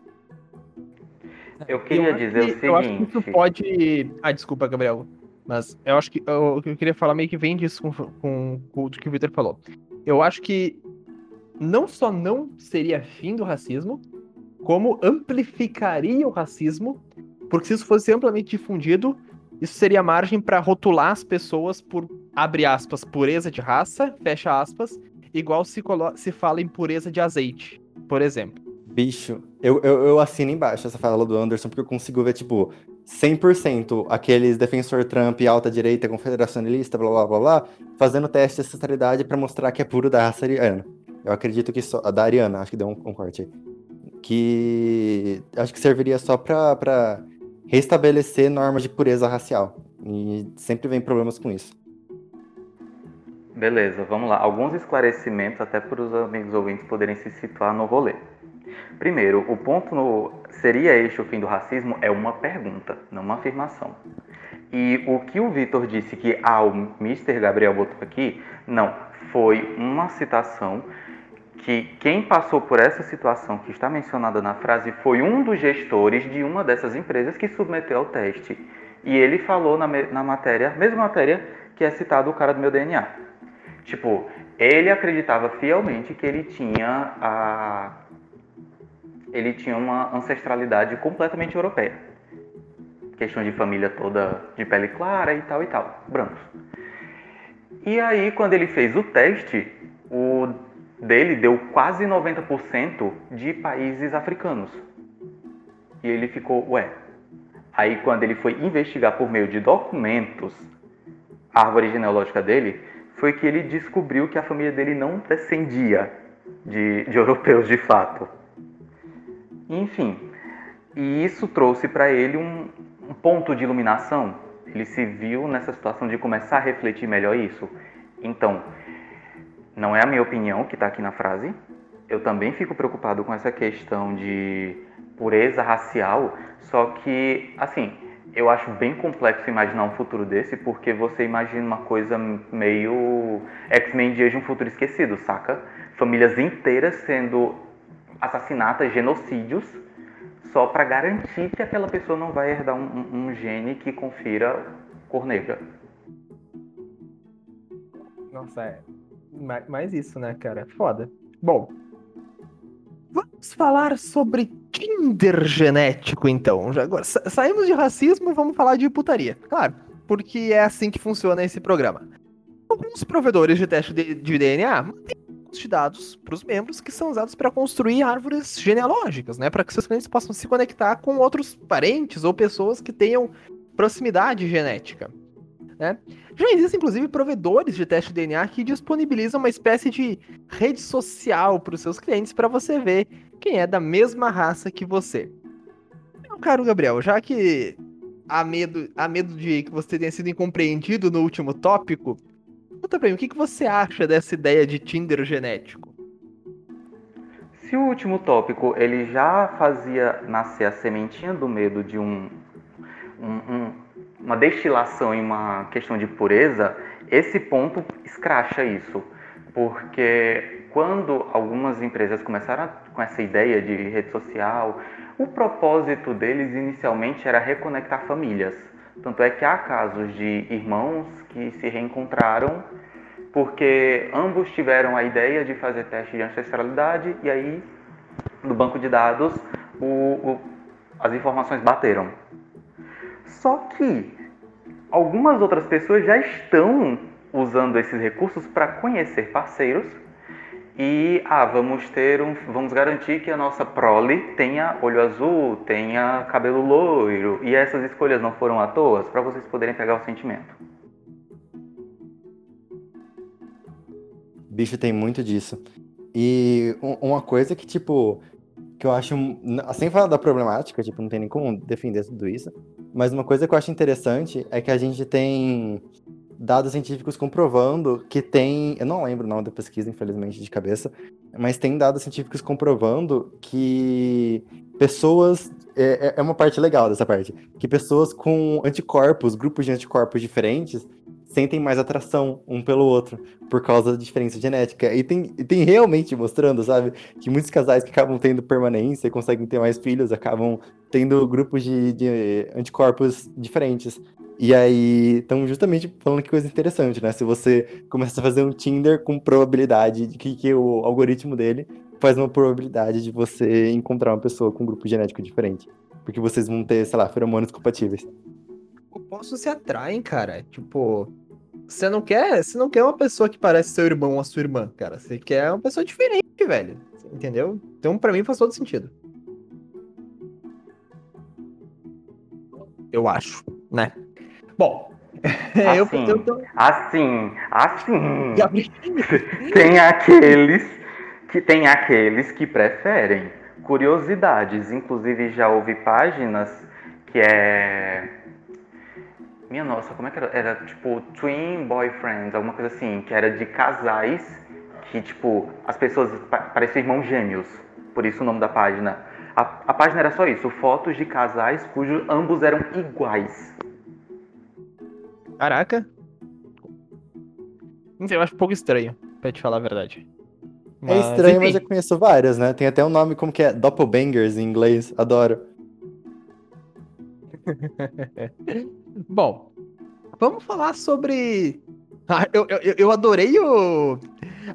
Eu queria eu dizer que, o seguinte. Eu acho que isso pode. Ah, desculpa, Gabriel. Mas eu acho que eu, eu queria falar meio que vem disso com, com, com o que o Victor falou. Eu acho que não só não seria fim do racismo, como amplificaria o racismo, porque se isso fosse amplamente difundido, isso seria margem para rotular as pessoas por, abre aspas, pureza de raça, fecha aspas, igual se, se fala em pureza de azeite, por exemplo. Bicho, eu, eu, eu assino embaixo essa fala do Anderson, porque eu consigo ver, tipo, 100% aqueles defensor Trump, alta direita, confederacionalista, blá blá blá blá, fazendo teste de ancestralidade para mostrar que é puro da raça ariana. Eu acredito que só. A da Ariana, acho que deu um, um corte aí. Que acho que serviria só pra restabelecer normas de pureza racial. E sempre vem problemas com isso. Beleza, vamos lá. Alguns esclarecimentos até para os amigos ouvintes poderem se situar no rolê. Primeiro, o ponto no seria este o fim do racismo é uma pergunta, não uma afirmação. E o que o Vitor disse que ah, o Mr. Gabriel botou aqui, não, foi uma citação que quem passou por essa situação que está mencionada na frase foi um dos gestores de uma dessas empresas que submeteu ao teste. E ele falou na, na matéria, mesma matéria que é citado o cara do meu DNA. Tipo, ele acreditava fielmente que ele tinha a ele tinha uma ancestralidade completamente europeia. Questão de família toda de pele clara e tal e tal, brancos. E aí, quando ele fez o teste, o dele deu quase 90% de países africanos. E ele ficou, ué. Aí, quando ele foi investigar por meio de documentos a árvore genealógica dele, foi que ele descobriu que a família dele não descendia de, de europeus de fato. Enfim, e isso trouxe para ele um, um ponto de iluminação. Ele se viu nessa situação de começar a refletir melhor isso. Então, não é a minha opinião que está aqui na frase. Eu também fico preocupado com essa questão de pureza racial, só que, assim, eu acho bem complexo imaginar um futuro desse, porque você imagina uma coisa meio X-Men Dias de um Futuro Esquecido, saca? Famílias inteiras sendo assassinatas, genocídios, só para garantir que aquela pessoa não vai herdar um, um, gene que confira cor negra. Nossa, é. Mais isso, né, cara? Foda. Bom, vamos falar sobre Tinder genético, então. Já agora, sa saímos de racismo, vamos falar de putaria. Claro, porque é assim que funciona esse programa. Alguns provedores de teste de, de DNA mantêm de dados para os membros que são usados para construir árvores genealógicas, né? Para que seus clientes possam se conectar com outros parentes ou pessoas que tenham proximidade genética. Né? Já existem, inclusive, provedores de teste de DNA que disponibilizam uma espécie de rede social para os seus clientes para você ver quem é da mesma raça que você. Meu caro Gabriel, já que há medo, há medo de que você tenha sido incompreendido no último tópico, Conta pra mim, o que, que você acha dessa ideia de Tinder genético? Se o último tópico ele já fazia nascer a sementinha do medo de um, um, um, uma destilação em uma questão de pureza, esse ponto escracha isso. Porque quando algumas empresas começaram com essa ideia de rede social, o propósito deles inicialmente era reconectar famílias. Tanto é que há casos de irmãos que se reencontraram porque ambos tiveram a ideia de fazer teste de ancestralidade e aí no banco de dados o, o, as informações bateram. Só que algumas outras pessoas já estão usando esses recursos para conhecer parceiros e ah, vamos ter um, vamos garantir que a nossa prole tenha olho azul, tenha cabelo loiro e essas escolhas não foram à toa para vocês poderem pegar o sentimento. Bicho tem muito disso. E uma coisa que tipo que eu acho, sem falar da problemática, tipo, não tem nem como defender tudo isso, mas uma coisa que eu acho interessante é que a gente tem dados científicos comprovando que tem, eu não lembro o nome da pesquisa, infelizmente, de cabeça, mas tem dados científicos comprovando que pessoas, é, é, é uma parte legal dessa parte, que pessoas com anticorpos, grupos de anticorpos diferentes, sentem mais atração um pelo outro por causa da diferença genética. E tem, tem realmente mostrando, sabe, que muitos casais que acabam tendo permanência e conseguem ter mais filhos acabam tendo grupos de, de anticorpos diferentes. E aí, estão justamente falando que coisa interessante, né? Se você começa a fazer um Tinder com probabilidade de que, que o algoritmo dele faz uma probabilidade de você encontrar uma pessoa com um grupo genético diferente. Porque vocês vão ter, sei lá, feromonas compatíveis. Posso se atraem, cara. Tipo, você não quer, você não quer uma pessoa que parece seu irmão ou a sua irmã, cara. Você quer uma pessoa diferente, velho. Entendeu? Então, para mim faz todo sentido. Eu acho, né? Bom, assim, eu, eu tô... assim, assim. tem aqueles que tem aqueles que preferem curiosidades. Inclusive já houve páginas que é minha nossa, como é que era? Era tipo Twin Boyfriends, alguma coisa assim, que era de casais que, tipo, as pessoas pareciam irmãos gêmeos, por isso o nome da página. A, a página era só isso, fotos de casais cujos ambos eram iguais. Caraca. Não sei, eu acho um pouco estranho, pra te falar a verdade. É mas, é estranho, enfim. mas eu conheço várias, né? Tem até um nome como que é Doppelbangers em inglês, adoro. Bom, vamos falar sobre. Ah, eu, eu, eu adorei o...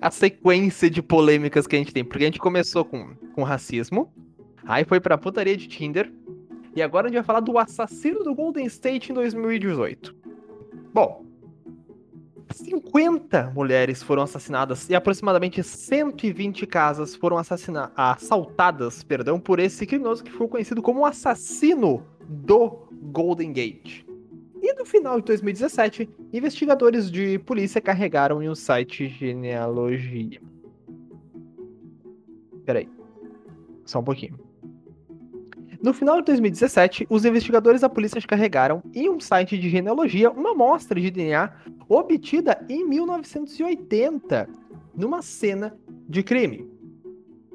a sequência de polêmicas que a gente tem, porque a gente começou com, com racismo, aí foi pra putaria de Tinder, e agora a gente vai falar do assassino do Golden State em 2018. Bom, 50 mulheres foram assassinadas e aproximadamente 120 casas foram assaltadas perdão, por esse criminoso que foi conhecido como assassino do Golden Gate. E no final de 2017, investigadores de polícia carregaram em um site genealogia. Peraí. Só um pouquinho. No final de 2017, os investigadores da polícia carregaram em um site de genealogia uma amostra de DNA obtida em 1980, numa cena de crime.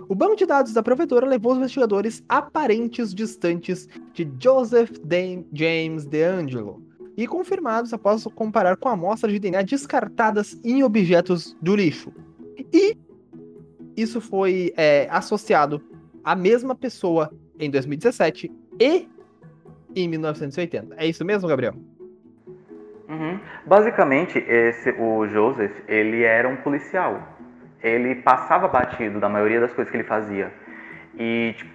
O banco de dados da provedora levou os investigadores a parentes distantes de Joseph Dan James DeAngelo e confirmados após comparar com amostras de DNA descartadas em objetos do lixo. E isso foi é, associado à mesma pessoa em 2017 e em 1980. É isso mesmo, Gabriel? Uhum. Basicamente, esse, o Joseph, ele era um policial ele passava batido da maioria das coisas que ele fazia. E tipo,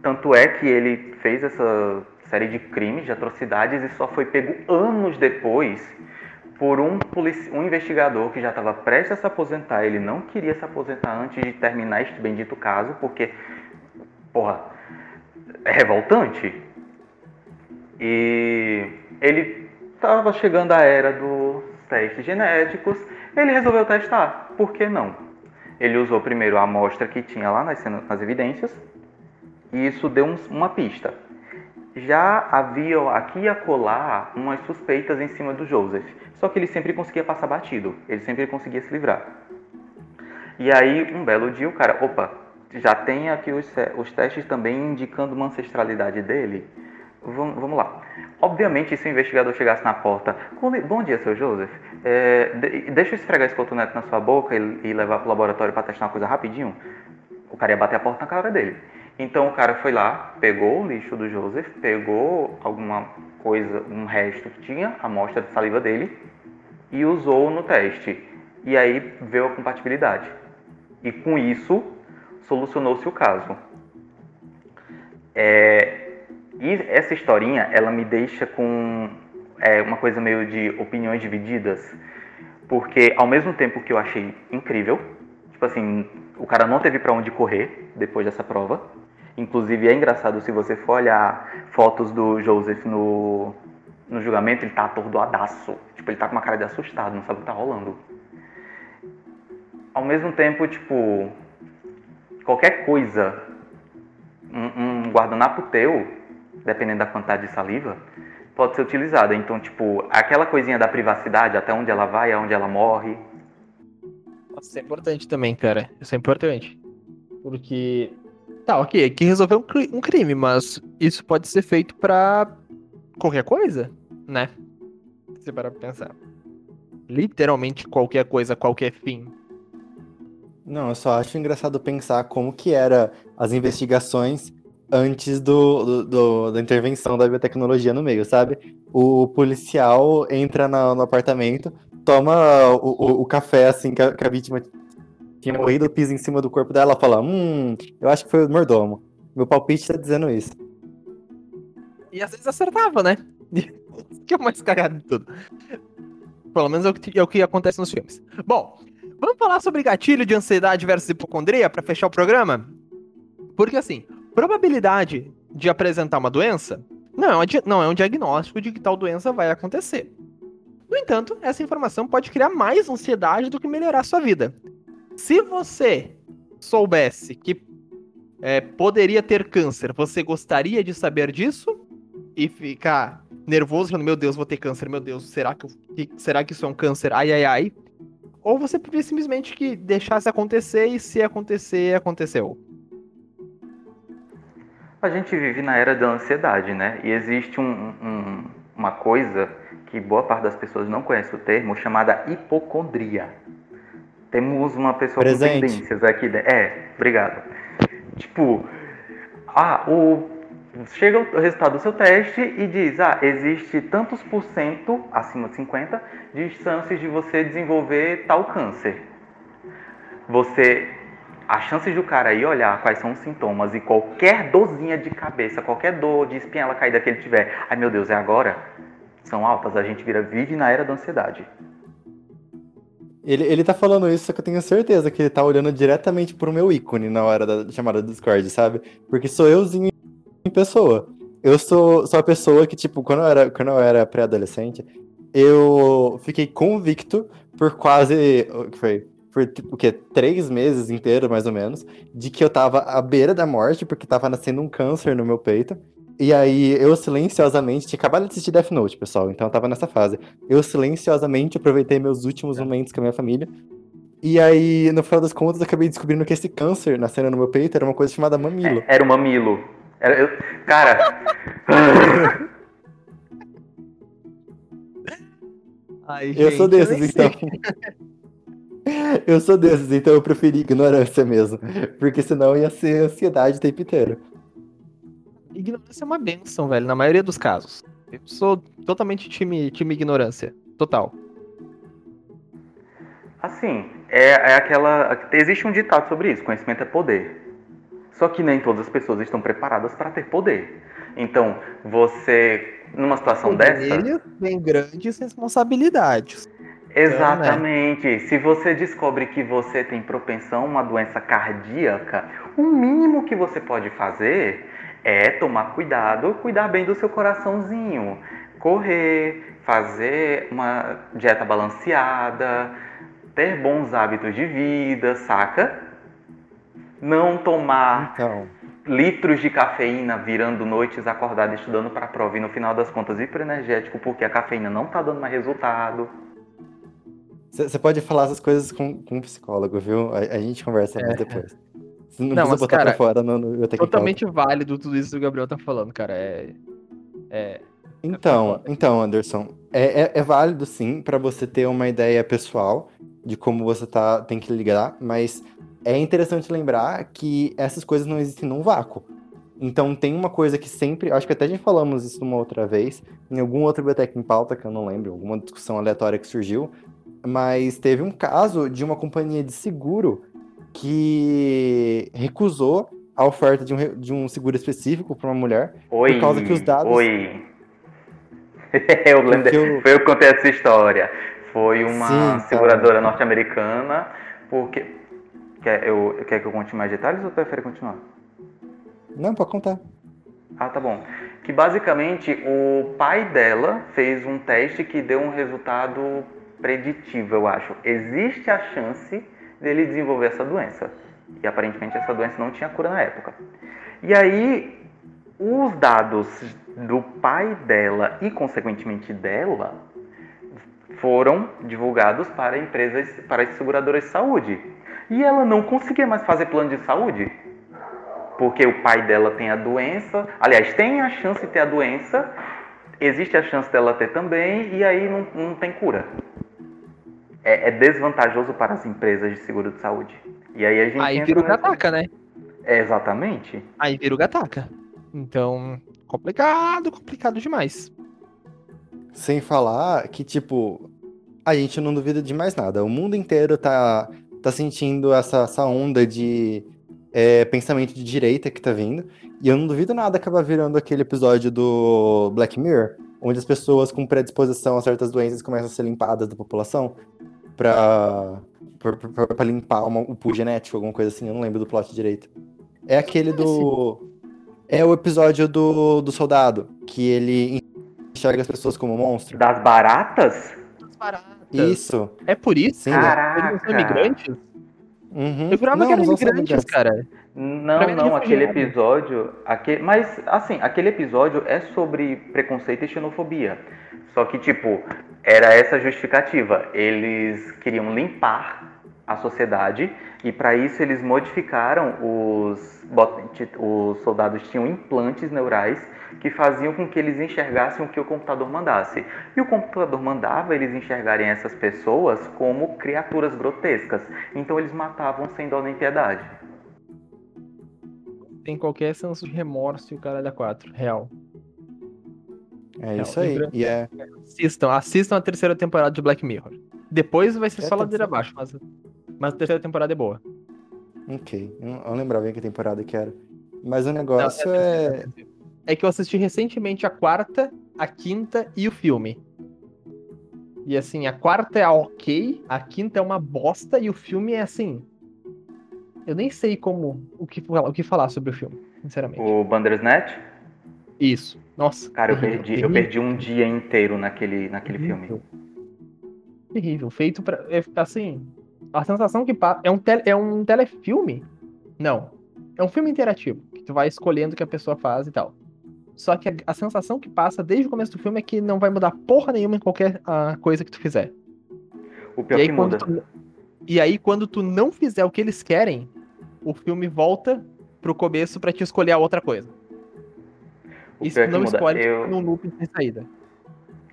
tanto é que ele fez essa série de crimes, de atrocidades e só foi pego anos depois por um, um investigador que já estava prestes a se aposentar. Ele não queria se aposentar antes de terminar este bendito caso, porque, porra, é revoltante. E ele estava chegando à era dos testes genéticos, ele resolveu testar. Por que não? Ele usou primeiro a amostra que tinha lá nas, nas evidências, e isso deu um, uma pista. Já havia aqui e acolá umas suspeitas em cima do Joseph, só que ele sempre conseguia passar batido, ele sempre conseguia se livrar. E aí, um belo dia, o cara, opa, já tem aqui os, os testes também indicando uma ancestralidade dele. Vamos, lá. Obviamente, se o investigador chegasse na porta, bom dia, seu Joseph, é, deixa eu esfregar esse cotonete na sua boca e, e levar para o laboratório para testar uma coisa rapidinho, o cara ia bater a porta na cara dele. Então o cara foi lá, pegou o lixo do Joseph, pegou alguma coisa, um resto que tinha, a amostra de saliva dele, e usou no teste. E aí veio a compatibilidade. E com isso, solucionou-se o caso. É, e essa historinha, ela me deixa com é, uma coisa meio de opiniões divididas, porque ao mesmo tempo que eu achei incrível, tipo assim, o cara não teve para onde correr depois dessa prova. Inclusive é engraçado se você for olhar fotos do Joseph no, no julgamento, ele tá atordoadaço. Tipo, ele tá com uma cara de assustado, não sabe o que tá rolando. Ao mesmo tempo, tipo, qualquer coisa um, um guardanapo teu, dependendo da quantidade de saliva, pode ser utilizada. Então, tipo, aquela coisinha da privacidade, até onde ela vai, aonde ela morre. Isso é importante também, cara. Isso é importante. Porque. Tá, ok, que resolver um crime, mas isso pode ser feito pra qualquer coisa, né? Se você parar pra pensar. Literalmente qualquer coisa, qualquer fim. Não, eu só acho engraçado pensar como que era as investigações antes do, do, do, da intervenção da biotecnologia no meio, sabe? O policial entra na, no apartamento, toma o, o, o café assim que a, que a, vítima tinha morrido, pisa em cima do corpo dela fala: Hum, eu acho que foi o mordomo. Meu palpite tá dizendo isso. E às vezes acertava, né? que é o mais cagado de tudo. Pelo menos é o, que, é o que acontece nos filmes. Bom, vamos falar sobre gatilho de ansiedade versus hipocondria para fechar o programa? Porque assim, probabilidade de apresentar uma doença não é, um, não é um diagnóstico de que tal doença vai acontecer. No entanto, essa informação pode criar mais ansiedade do que melhorar sua vida. Se você soubesse que é, poderia ter câncer, você gostaria de saber disso? E ficar nervoso, falando, meu Deus, vou ter câncer, meu Deus, será que, que, será que isso é um câncer? Ai, ai, ai. Ou você preferia simplesmente que deixasse acontecer e se acontecer, aconteceu. A gente vive na era da ansiedade, né? E existe um, um, uma coisa que boa parte das pessoas não conhece o termo, chamada hipocondria. Temos uma pessoa Presente. com tendências aqui. É, obrigado. Tipo, ah, o chega o resultado do seu teste e diz: ah, existe tantos por cento, acima de 50, de chances de você desenvolver tal câncer. Você as chances do cara aí olhar quais são os sintomas e qualquer dorzinha de cabeça, qualquer dor de espinhela caída que ele tiver, ai meu Deus, é agora? São altas, a gente vira vive na era da ansiedade. Ele, ele tá falando isso, só que eu tenho certeza que ele tá olhando diretamente pro meu ícone na hora da chamada do Discord, sabe? Porque sou euzinho em pessoa. Eu sou, sou a pessoa que, tipo, quando eu era, quando eu era pré-adolescente, eu fiquei convicto por quase. O que foi? Por o quê? Três meses inteiro, mais ou menos, de que eu tava à beira da morte, porque tava nascendo um câncer no meu peito. E aí, eu silenciosamente, tinha acabado de assistir Death Note, pessoal, então eu tava nessa fase. Eu silenciosamente aproveitei meus últimos é. momentos com a minha família. E aí, no final das contas, eu acabei descobrindo que esse câncer nascendo no meu peito era uma coisa chamada mamilo. É, era o mamilo. Era, eu, cara. Ai, eu sou desses, então. Eu sou desses, então eu preferi ignorância mesmo. Porque senão ia ser ansiedade o tempo inteiro. Ignorância é uma benção, velho, na maioria dos casos. Eu sou totalmente time, time ignorância. Total. Assim, é, é aquela. Existe um ditado sobre isso: conhecimento é poder. Só que nem todas as pessoas estão preparadas para ter poder. Então, você, numa situação poder dessa. Vem grandes responsabilidades. Exatamente. Então, né? Se você descobre que você tem propensão a uma doença cardíaca, o mínimo que você pode fazer é tomar cuidado, cuidar bem do seu coraçãozinho, correr, fazer uma dieta balanceada, ter bons hábitos de vida, saca? Não tomar então. litros de cafeína virando noites acordado estudando para a prova e no final das contas hiperenergético porque a cafeína não está dando mais resultado. Você pode falar essas coisas com, com um psicólogo, viu? A, a gente conversa mais é. depois. Você não, não precisa botar cara, pra fora no, no Totalmente válido tudo isso que o Gabriel tá falando, cara. É. é... Então, então, Anderson, é, é, é válido sim para você ter uma ideia pessoal de como você tá, tem que ligar, mas é interessante lembrar que essas coisas não existem num vácuo. Então tem uma coisa que sempre, acho que até já falamos isso uma outra vez, em algum outro biblioteca em pauta, que eu não lembro, alguma discussão aleatória que surgiu, mas teve um caso de uma companhia de seguro que recusou a oferta de um, de um seguro específico para uma mulher oi, por causa que os dados. Oi. eu lembro, eu... Foi eu que contei essa história. Foi uma Sim, seguradora norte-americana, porque. Quer, eu, quer que eu conte mais detalhes ou prefere continuar? Não, pode contar. Ah, tá bom. Que basicamente o pai dela fez um teste que deu um resultado preditivo, eu acho. Existe a chance dele desenvolver essa doença. E aparentemente essa doença não tinha cura na época. E aí, os dados do pai dela e, consequentemente, dela foram divulgados para empresas, para as seguradoras de saúde. E ela não conseguia mais fazer plano de saúde. Porque o pai dela tem a doença, aliás, tem a chance de ter a doença, existe a chance dela ter também, e aí não, não tem cura. É, é desvantajoso para as empresas de seguro de saúde. E aí a gente. Aí vira o nessa- gataca, né? É, exatamente. Aí vira o gataca. Então, complicado, complicado demais. Sem falar que, tipo, a gente não duvida de mais nada. O mundo inteiro tá, tá sentindo essa, essa onda de é, pensamento de direita que tá vindo. E eu não duvido nada acabar virando aquele episódio do Black Mirror, onde as pessoas com predisposição a certas doenças começam a ser limpadas da população pra, pra, pra- pra limpar uma- o pool genético, alguma coisa assim. Eu não lembro do plot direito. É aquele do. É o episódio do, do soldado, que ele enxerga as pessoas como monstro. Das baratas? Isso. É por isso? Sim. Eles Caraca. são imigrantes? Uhum. Eu jurava Não, que eram imigrantes, cara. Não, não, aquele episódio. Aque... Mas, assim, aquele episódio é sobre preconceito e xenofobia. Só que, tipo, era essa justificativa. Eles queriam limpar a sociedade e, para isso, eles modificaram os. Os soldados tinham implantes neurais que faziam com que eles enxergassem o que o computador mandasse. E o computador mandava eles enxergarem essas pessoas como criaturas grotescas. Então, eles matavam sem dó nem piedade. Tem qualquer senso de remorso e o caralho a quatro. Real. É Não, isso aí. E é. Assistam, assistam a terceira temporada de Black Mirror. Depois vai ser É, só ladeira abaixo, mas, mas a terceira temporada é boa. Ok. Eu não não lembrava bem que temporada que era. Mas o Não, negócio a é. terceira. É que eu assisti recentemente a quarta, a quinta e o filme. E assim, a quarta é ok, a quinta é uma bosta e o filme é assim. Eu nem sei como o que, falar- o que falar sobre o filme, sinceramente. O Bandersnatch? Isso. Nossa. Cara, eu terrível, perdi, eu perdi um dia inteiro naquele, naquele filme. terrível. Feito pra. é, assim. A sensação que passa. É um, tele, é um telefilme? Não. É um filme interativo. Que tu vai escolhendo o que a pessoa faz e tal. Só que a, a sensação que passa desde o começo do filme é que não vai mudar porra nenhuma em qualquer coisa que tu fizer. O pior E aí, que quando muda. tu, e aí, quando tu não fizer o que eles querem, o filme volta pro começo pra te escolher a outra coisa. O Isso não escolhe Eu, num loop sem saída.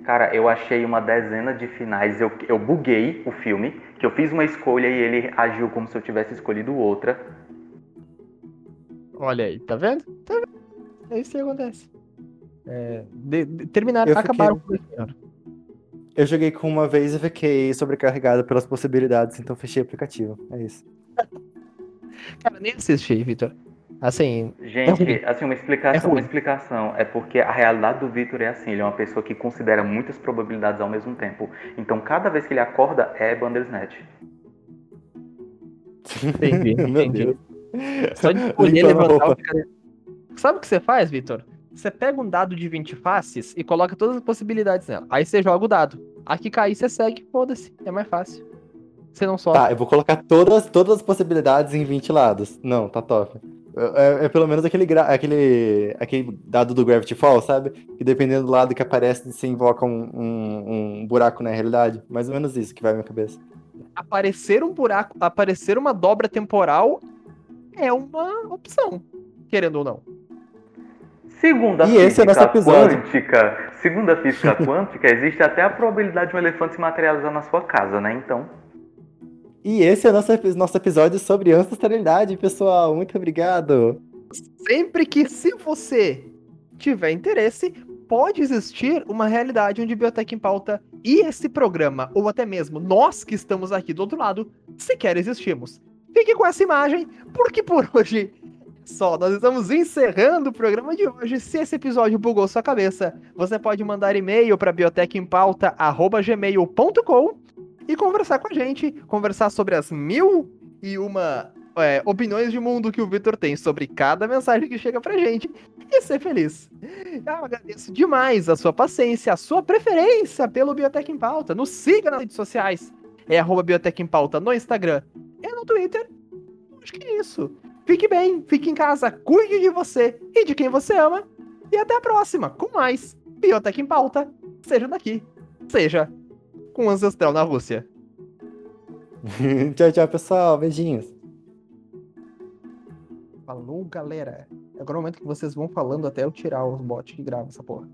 cara, eu achei uma dezena de finais. Eu, eu buguei o filme, que eu fiz uma escolha e ele agiu como se eu tivesse escolhido outra. Olha aí, tá vendo? Tá vendo? É isso que acontece. É, de- de- terminaram, Eu fiquei- acabaram com o Black Mirror. Eu joguei com uma vez e fiquei sobrecarregado pelas possibilidades, então fechei o aplicativo. É isso. Cara, nem assisti, Vitor. Assim, Gente, ruim. assim, uma É explicação, ruim. uma explicação. É porque a realidade do Victor é assim, ele é uma pessoa que considera muitas probabilidades ao mesmo tempo. Então, cada vez que ele acorda, é Bandersnatch. entendi, entendi. Só de escolher levantar o cara- Sabe o que você faz, Vitor? Você pega um dado de 20 faces e coloca todas as possibilidades nela. Aí você joga o dado. Aqui cair, você segue, foda-se. É mais fácil. Você não sofre. Tá, eu vou colocar todas, todas as possibilidades em 20 lados. Não, tá top. É, é pelo menos aquele, gra- aquele, aquele dado do Gravity Falls, sabe? Que dependendo do lado que aparece, você invoca um, um, um buraco na realidade. Mais ou menos isso que vai na minha cabeça. Aparecer um buraco, aparecer uma dobra temporal é uma opção. Querendo ou não. Segundo a E esse é física nosso episódio. quântica, segundo a física quântica, existe até a probabilidade de um elefante se materializar na sua casa, né? Então, E esse é o nosso, nosso episódio sobre ancestralidade, pessoal. Muito obrigado. Sempre que, se você tiver interesse, pode existir uma realidade onde Biotech em Pauta e esse programa, ou até mesmo nós que estamos aqui do outro lado, sequer existimos. Fique com essa imagem, porque por hoje só, nós estamos encerrando o programa de hoje. Se esse episódio bugou sua cabeça, você pode mandar e-mail para biotechempauta.gmail.com e conversar com a gente, conversar sobre as mil e uma é, opiniões de mundo que o Vitor tem sobre cada mensagem que chega pra gente e ser feliz. Eu agradeço demais a sua paciência, a sua preferência pelo Biotech em Pauta. Nos siga nas redes sociais. É arroba Biotech em Pauta no Instagram e no Twitter. Acho que é isso. Fique bem, fique em casa, cuide de você e de quem você ama. E até a próxima, com mais Biotech em Pauta, seja daqui, seja com Ancestral na Rússia. tchau, tchau, pessoal. Beijinhos. Falou, galera. Agora é o momento que vocês vão falando até eu tirar os bots que gravam essa porra.